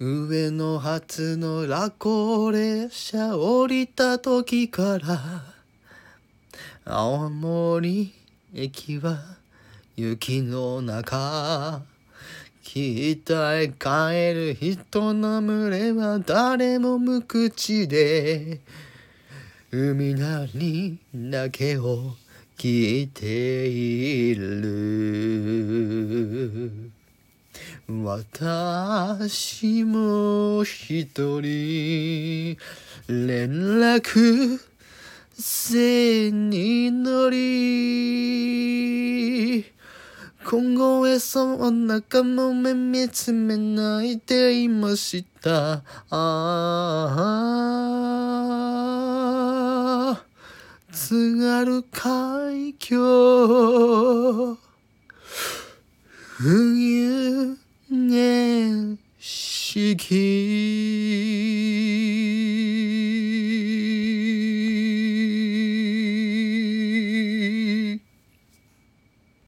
上野発のラコ列車降りた時から青森駅は雪の中北へ帰る人の群れは誰も無口で海なりだけを聞いている。私も一人連絡線に乗り今後へその中も目見つめ泣いていました。ああ津軽海峡。冬 think he